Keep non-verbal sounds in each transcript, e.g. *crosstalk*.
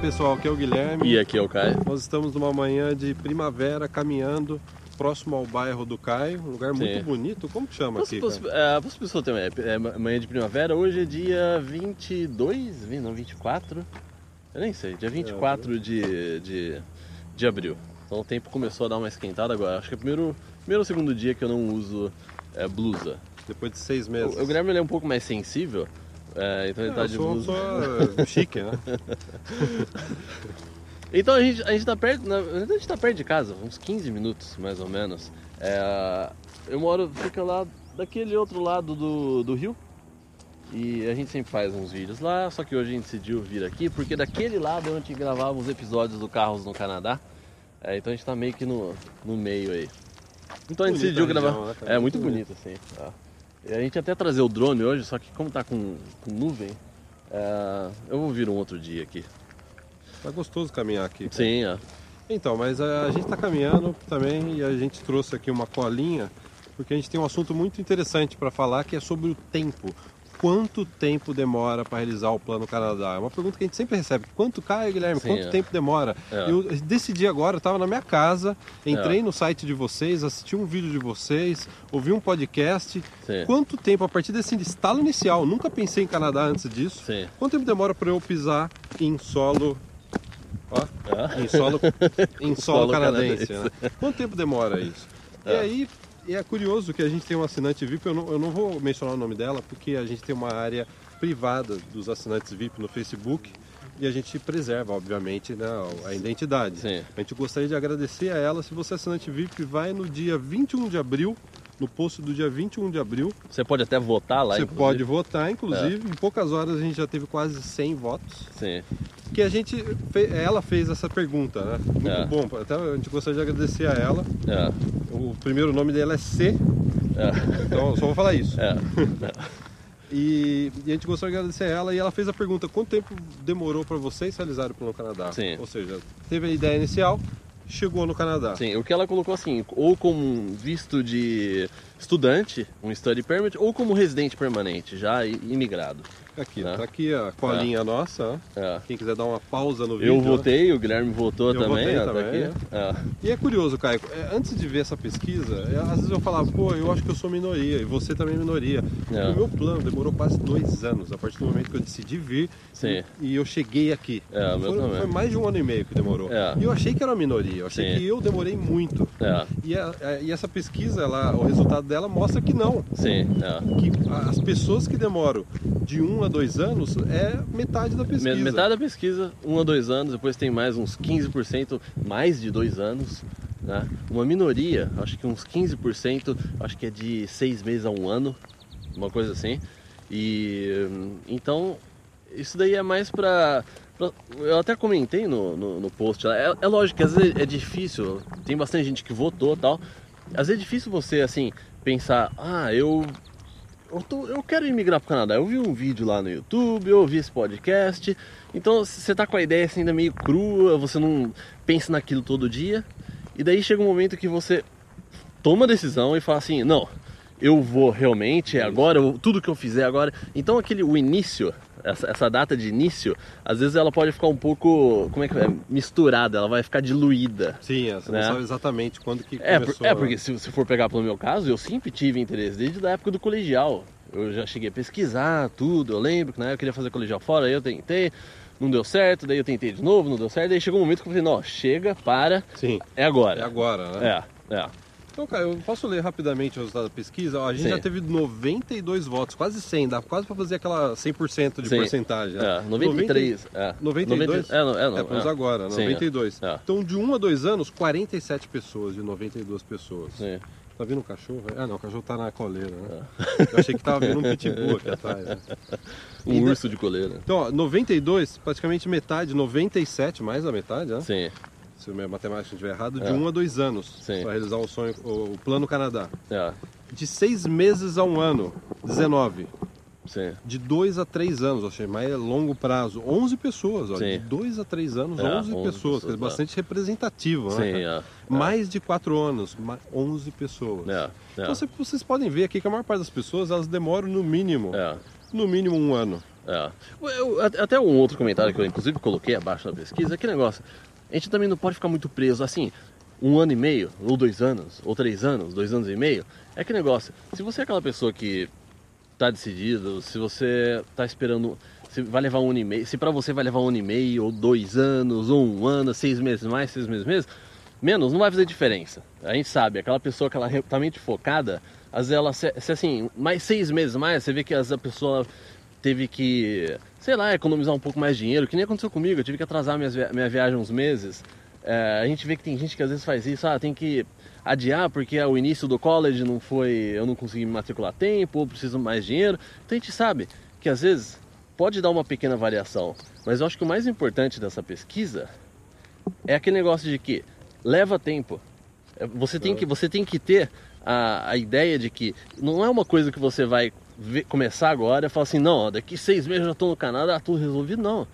pessoal, aqui é o Guilherme. E aqui é o Caio. Nós estamos numa manhã de primavera caminhando próximo ao bairro do Caio, um lugar muito Sim. bonito. Como que chama aqui? Posso, é, posso pessoa também, é, é manhã de primavera, hoje é dia 22, vi- não, 24? Eu nem sei, dia 24 de, de, de abril. Então o tempo começou a dar uma esquentada agora. Acho que é o primeiro, primeiro ou segundo dia que eu não uso é, blusa. Depois de seis meses. O, o Guilherme é um pouco mais sensível, é, então ele tá eu de sou blusa. pessoa chique, né? *laughs* Então a gente, a gente tá perto, a gente tá perto de casa, uns 15 minutos mais ou menos. É, eu moro, fica lá daquele outro lado do, do rio. E a gente sempre faz uns vídeos lá, só que hoje a gente decidiu vir aqui porque daquele lado é onde gravava os episódios do Carros no Canadá. É, então a gente tá meio que no, no meio aí. Então a gente decidiu gravar. região, né, é muito bonito assim. tá. A gente até trazer o drone hoje, só que como tá com, com nuvem, é, eu vou vir um outro dia aqui. Tá gostoso caminhar aqui. Sim, ó. Então, mas a, a gente está caminhando também e a gente trouxe aqui uma colinha porque a gente tem um assunto muito interessante para falar que é sobre o tempo. Quanto tempo demora para realizar o Plano Canadá? É uma pergunta que a gente sempre recebe. Quanto cai, Guilherme? Sim, Quanto é. tempo demora? É. Eu decidi agora, eu estava na minha casa, entrei É. no site de vocês, assisti um vídeo de vocês, ouvi um podcast. Sim. Quanto tempo, a partir desse estalo inicial, nunca pensei em Canadá antes disso, Sim. quanto tempo demora para eu pisar em solo Ó, Ah. em solo, *laughs* em solo, Solo canadense. canadense. né? Quanto tempo demora isso? E É. aí e é curioso que a gente tem um assinante VIP, eu não, eu não vou mencionar o nome dela, porque a gente tem uma área privada dos assinantes VIP no Facebook e a gente preserva, obviamente, né, a identidade. Sim. A gente gostaria de agradecer a ela. Se você é assinante VIP, vai no dia 21 de abril, no post do dia 21 de abril. Você pode até votar lá, você inclusive. É. pode votar, inclusive. Em poucas horas a gente já teve quase 100 votos Sim. que a gente ela fez essa pergunta, né? Muito É. bom. Até a gente gostaria de agradecer a ela. É. O primeiro nome dela é C, É. então só vou falar isso. É. *laughs* E, e a gente gostaria de agradecer a ela e ela fez a pergunta: quanto tempo demorou para vocês realizarem o Plano Canadá? Sim. Ou seja, teve a ideia inicial, chegou no Canadá. Sim, o que ela colocou assim, ou como um visto de estudante, um study permit, ou como residente permanente, já imigrado. Aqui, É. tá aqui a colinha nossa. ó. É. Quem quiser dar uma pausa no vídeo. Eu votei, o Guilherme votou também, ó, tá também, aqui. É. E é curioso, Caio, é, antes de ver essa pesquisa, é, às vezes eu falava, pô, eu acho que eu sou minoria, e você também é minoria. É. O meu plano demorou quase dois anos, a partir do momento que eu decidi vir Sim. e eu cheguei aqui. É, foi, foi mais de um ano e meio que demorou. É. E eu achei que era uma minoria, eu achei Sim. que eu demorei muito. É. E, a- a- e essa pesquisa, ela, o resultado dela mostra que não. Sim, é. Que as pessoas que demoram de um a dois anos é metade da pesquisa. Me- Metade da pesquisa, um a dois anos, depois tem mais uns 15%, mais de dois anos. Né? Uma minoria, acho que uns 15%, acho que é de seis meses a um ano, uma coisa assim. E hum, então, isso daí é mais pra. Eu até comentei no, no, no post. É, é lógico que às vezes é difícil, tem bastante gente que votou tal. Às vezes é difícil você, assim, pensar, ah, eu eu, tô- eu quero imigrar pro Canadá. Eu vi um vídeo lá no YouTube, eu ouvi esse podcast. Então você tá com a ideia assim, ainda meio crua, você não pensa naquilo todo dia. E daí chega um momento que você toma a decisão e fala assim, não, eu vou realmente, é agora, eu- tudo que eu fizer agora. Então aquele o início, essa, essa data de início, às vezes ela pode ficar um pouco, como é que é, misturada, ela vai ficar diluída. Sim, é, você Né? não sabe exatamente quando que É, por- começou. é porque se você for pegar pelo meu caso, eu sempre tive interesse desde a época do colegial. Eu já cheguei a pesquisar tudo, eu lembro que na época eu queria fazer colegial fora, aí eu tentei, não deu certo, daí eu tentei de novo, não deu certo, daí chegou um momento que eu falei, não, chega, para, Sim, é agora. é agora, né? É, é. Então, cara, eu posso ler rapidamente o resultado da pesquisa? A gente Sim. já teve 92 votos, quase 100, dá quase pra fazer aquela 100% de Sim. porcentagem. né? É, 93. É. 92? 90 é, não, é, não, É, é. agora, Sim, 92. é. Então, de 1 a 2 anos, 47 pessoas de 92 pessoas. Sim. Tá vindo um cachorro? Ah, não, o cachorro tá na coleira, né? É. Eu achei que tava vindo um pitbull aqui atrás. né? *laughs* Um Ainda- urso de coleira. Então, ó, 92, praticamente metade, 97, mais da metade, né? Sim, Se a minha matemática estiver errado, de É. 1 a 2 anos para realizar o sonho, o, o Plano Canadá. é. De 6 meses a um ano, 19. Sim. De 2 a 3 anos, seja, mais longo prazo, 11 pessoas. Ó, de 2 a 3 anos, É, 11, 11 pessoas. pessoas, é. bastante representativo, Sim, né? *laughs* é. Mais de 4 anos, ma- 11 pessoas. É, é. Então, você- vocês podem ver aqui que a maior parte das pessoas elas demoram no mínimo, É, no mínimo um ano. É. Eu- até um outro comentário que eu inclusive coloquei abaixo na pesquisa, é que negócio, a gente também não pode ficar muito preso assim, um ano e meio, ou dois anos, ou três anos, dois anos e meio, é que negócio, se você é aquela pessoa que tá decidido, se você tá esperando, se vai levar um ano e meio, se pra você vai levar um ano e meio, ou dois anos, ou um ano, seis meses mais, seis meses menos, menos, não vai fazer diferença. A gente sabe, aquela pessoa que ela é tá muito focada, às vezes ela, se, se assim, mais seis meses mais, você vê que vezes a pessoa teve que, sei lá, economizar um pouco mais de dinheiro, que nem aconteceu comigo, eu tive que atrasar minhas, minha viagem uns meses. É, a gente vê que tem gente que às vezes faz isso, ah, tem que adiar porque o início do college não foi, eu não consegui me matricular a tempo, ou preciso mais dinheiro. Então a gente sabe que às vezes pode dar uma pequena variação, mas eu acho que o mais importante dessa pesquisa é aquele negócio de que leva tempo. É, Você tem que, você tem que ter a, a ideia de que não é uma coisa que você vai ver- começar agora e falar assim, não, ó, daqui seis meses eu já estou no Canadá, tudo resolvido, não.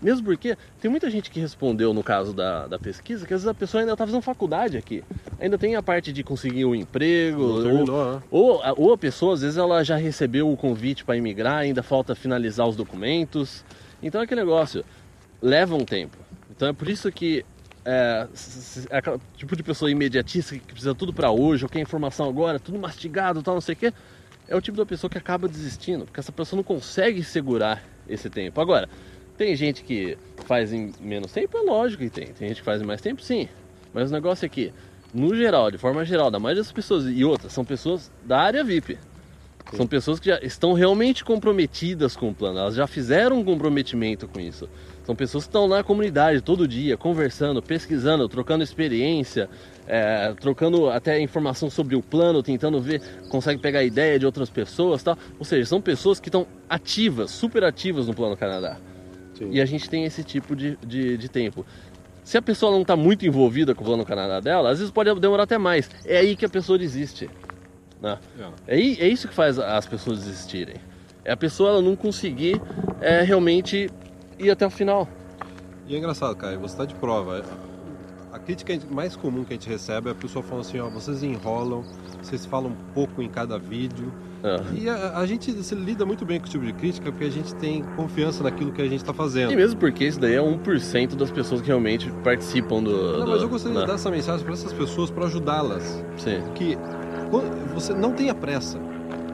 Mesmo porque tem muita gente que respondeu no caso da, da pesquisa que às vezes a pessoa ainda está fazendo faculdade aqui. Ainda tem a parte de conseguir um emprego. Ou- terminou, né? ou, a- ou a pessoa, às vezes, ela já recebeu o convite para imigrar, ainda falta finalizar os documentos. Então é aquele negócio, leva um tempo. Então é por isso que é, é aquele tipo de pessoa imediatista que precisa tudo para hoje, ou quer informação agora, tudo mastigado, tal, não sei o quê, é o tipo da pessoa que acaba desistindo, porque essa pessoa não consegue segurar esse tempo. Agora, tem gente que faz em menos tempo, é lógico que tem. Tem gente que faz em mais tempo, sim. Mas o negócio é que, no geral, de forma geral, da maioria das pessoas, e outras, são pessoas da área VIP. São pessoas que já estão realmente comprometidas com o plano, elas já fizeram um comprometimento com isso. São pessoas que estão na comunidade todo dia, conversando, pesquisando, trocando experiência, é, trocando até informação sobre o plano, tentando ver, consegue pegar ideia de outras pessoas tal. Ou seja, são pessoas que estão ativas, super ativas no Plano Canadá. Sim. E a gente tem esse tipo de, de, de tempo. Se a pessoa não está muito envolvida com o Plano Canadá dela, às vezes pode demorar até mais. É aí que a pessoa desiste. né? É, i- é isso que faz as pessoas desistirem. É a pessoa ela não conseguir é, realmente ir até o final. E é engraçado, Caio, você está de prova. A crítica mais comum que a gente recebe é a pessoa falando assim, ó, vocês enrolam, vocês falam pouco em cada vídeo. É. E a, a gente se lida muito bem com esse tipo de crítica porque a gente tem confiança naquilo que a gente está fazendo. E mesmo porque isso daí é 1% das pessoas que realmente participam do. Não, do- mas eu gostaria né? de dar essa mensagem para essas pessoas para ajudá-las. Sim. Que você não tenha pressa.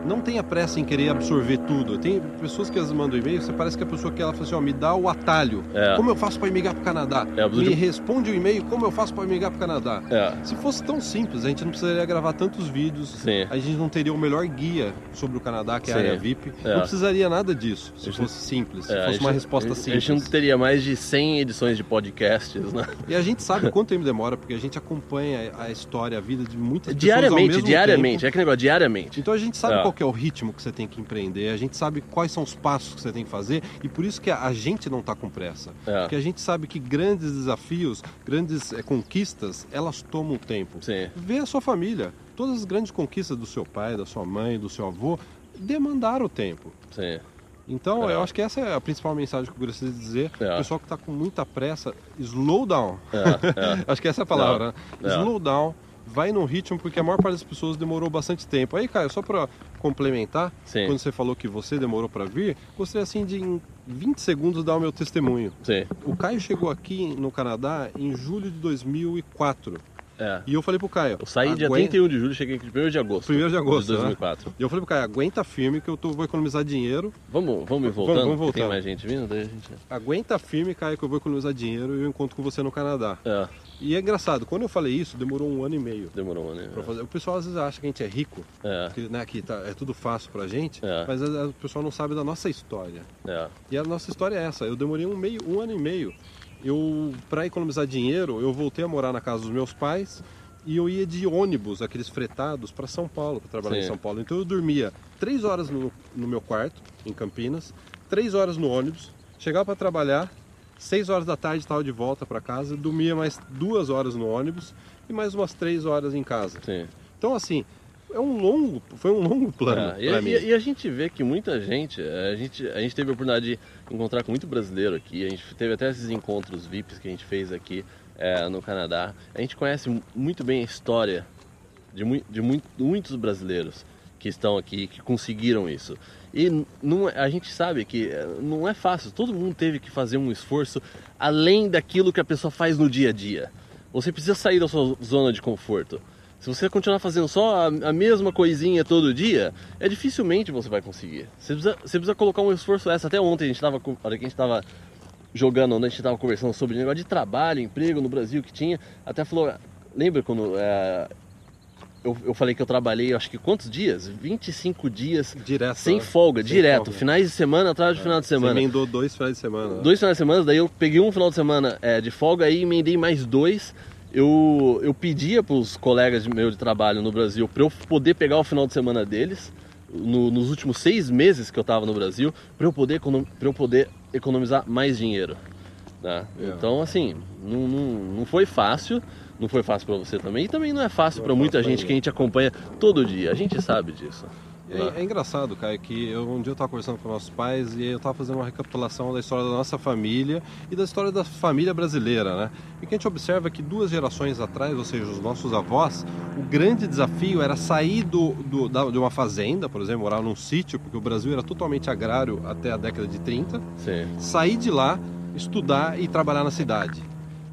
Não tenha pressa em querer absorver tudo. Tem pessoas que vezes mandam e-mail, você parece que a pessoa que ela fala assim, ó, me dá o atalho. É. Como eu faço para emigrar para o Canadá? É, me de- responde o e-mail, como eu faço para emigrar para o Canadá? É. Se fosse tão simples, a gente não precisaria gravar tantos vídeos, Sim. a gente não teria o melhor guia sobre o Canadá, que é a Sim. área VIP. É. Não precisaria nada disso, se A fosse simples, se É, a fosse gente- uma resposta a simples. A gente não teria mais de 100 edições de podcasts, né? E a gente sabe *laughs* quanto tempo demora, porque a gente acompanha a história, a vida de muitas pessoas Diariamente, diariamente. É aquele negócio, diariamente. Então a gente sabe É. qual que é o ritmo que você tem que empreender, a gente sabe quais são os passos que você tem que fazer e por isso que a gente não está com pressa. É. Porque a gente sabe que grandes desafios, grandes eh, conquistas, elas tomam tempo. Sim. Vê a sua família. Todas as grandes conquistas do seu pai, da sua mãe, do seu avô, demandaram tempo. Sim. Então, É. eu acho que essa é a principal mensagem que eu gostaria de dizer. É. O pessoal que está com muita pressa, slow down. É, *laughs* é. acho que essa é a palavra, né? É. Slow down, vai no ritmo, porque a maior parte das pessoas demorou bastante tempo. Aí, Caio, só para complementar, Sim. quando você falou que você demorou para vir, gostaria assim de em 20 segundos dar o meu testemunho. Sim. O Caio chegou aqui no Canadá em julho de 2004. É. E eu falei pro Caio, Eu saí dia aguenta- 31 de julho, cheguei aqui 1 de agosto. 1º de agosto, De 2004. E eu falei pro Caio, aguenta firme que eu tô, vou economizar dinheiro. Vamos, vamos ir voltando? vamos porque Tem mais gente vindo? Daí a gente... Aguenta firme, Caio, que eu vou economizar dinheiro e eu encontro com você no Canadá. É, E é engraçado, quando eu falei isso, demorou um ano e meio. demorou, né? Pra fazer. O pessoal às vezes acha que a gente é rico, É, que, né, que tá- é tudo fácil pra gente, É. mas o pessoal não sabe da nossa história. é. E a nossa história é essa. Eu demorei um, meio, um ano e meio. Eu, para economizar dinheiro, eu voltei a morar na casa dos meus pais e eu ia de ônibus, aqueles fretados, para São Paulo, para trabalhar Sim. em São Paulo. Então eu dormia três horas no, no meu quarto, em Campinas, três horas no ônibus, chegava para trabalhar, seis horas da tarde estava de volta para casa, dormia mais duas horas no ônibus e mais umas três horas em casa. Sim. Então assim, é um longo, foi um longo plano para e, mim. e- e a gente vê que muita gente, a gente, a gente teve a oportunidade de encontrar com muito brasileiro aqui, a gente teve até esses encontros VIPs que a gente fez aqui é, no Canadá. A gente conhece mu- muito bem a história de, de mui- muitos brasileiros que estão aqui, que conseguiram isso. E não, é, a gente sabe que eh, não é fácil, todo mundo teve que fazer um esforço além daquilo que a pessoa faz no dia a dia. Você precisa sair da sua zona de conforto. Se você continuar fazendo só a, a mesma coisinha todo dia, é dificilmente você vai conseguir. Você precisa, você precisa colocar um esforço essa. Até ontem a gente estava, a gente estava jogando, onde a gente estava conversando sobre negócio de trabalho, emprego no Brasil que tinha, até falou, lembra quando é, eu, eu falei que eu trabalhei, acho que quantos dias? 25 dias direto, sem né? folga, sem direto. Folga. Finais de semana atrás de é. final de semana. Você emendou dois finais de semana. Né? Dois finais de semana, daí eu peguei um final de semana é, de folga aí emendei mais dois. Eu, eu pedia para os colegas de meu de trabalho no Brasil para eu poder pegar o final de semana deles. No, nos últimos seis meses que eu estava no Brasil, para eu, poder, eu poder economizar mais dinheiro. Né? Yeah. Então, assim, não, não, não foi fácil, não foi fácil para você também, e também não é fácil para muita gente que a gente acompanha todo dia, a gente sabe disso. É, é, engraçado, Caio, que eu, um dia eu estava conversando com nossos pais e eu estava fazendo uma recapitulação da história da nossa família e da história da família brasileira, né? E que a gente observa que duas gerações atrás, ou seja, os nossos avós, o grande desafio era sair do, do da, de uma fazenda, por exemplo, morar num sítio, porque o Brasil era totalmente agrário até a década de 30, Sim. sair de lá, estudar e trabalhar na cidade.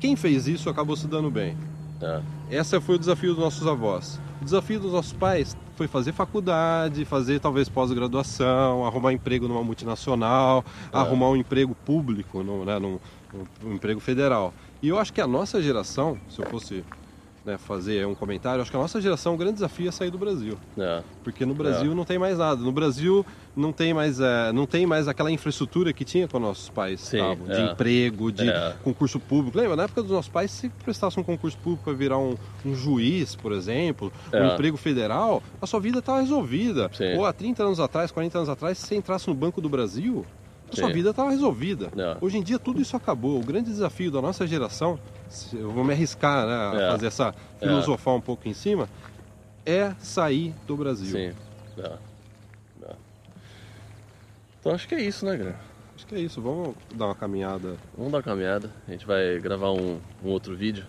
Quem fez isso acabou se dando bem. É. Esse foi o desafio dos nossos avós. O desafio dos nossos pais foi fazer faculdade, fazer talvez pós-graduação, arrumar emprego numa multinacional, é. arrumar um emprego público, no, né, num, um emprego federal. E eu acho que a nossa geração, se eu fosse né, fazer um comentário, acho que a nossa geração, o grande desafio é sair do Brasil. É. Porque no Brasil é. não tem mais nada. No Brasil não tem mais, é, não tem mais aquela infraestrutura que tinha com nossos pais Sim, estavam, de é. emprego, de É. concurso público. Lembra? Na época dos nossos pais, se prestasse um concurso público para virar um, um juiz, por exemplo, um É. emprego federal, a sua vida estava resolvida. Sim. Ou há 30 anos atrás, 40 anos atrás, se você entrasse no Banco do Brasil, a sua Sim. vida estava resolvida. É. Hoje em dia tudo isso acabou. O grande desafio da nossa geração, eu vou me arriscar né, a É. fazer essa filosofar um pouco em cima, é sair do Brasil. Sim. É. É. Então acho que é isso, né, Gran? Acho que é isso. Vamos dar uma caminhada. Vamos dar uma caminhada. A gente vai gravar um, um outro vídeo.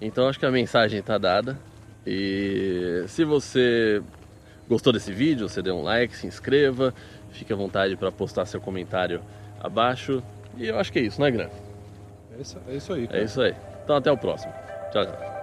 Então acho que a mensagem está dada. E se você gostou desse vídeo, você dê um like, se inscreva, fique à vontade para postar seu comentário abaixo. E eu acho que é isso, né, Gran? É isso, é isso aí. É cara. isso aí. Então até o próximo. Tchau, tchau.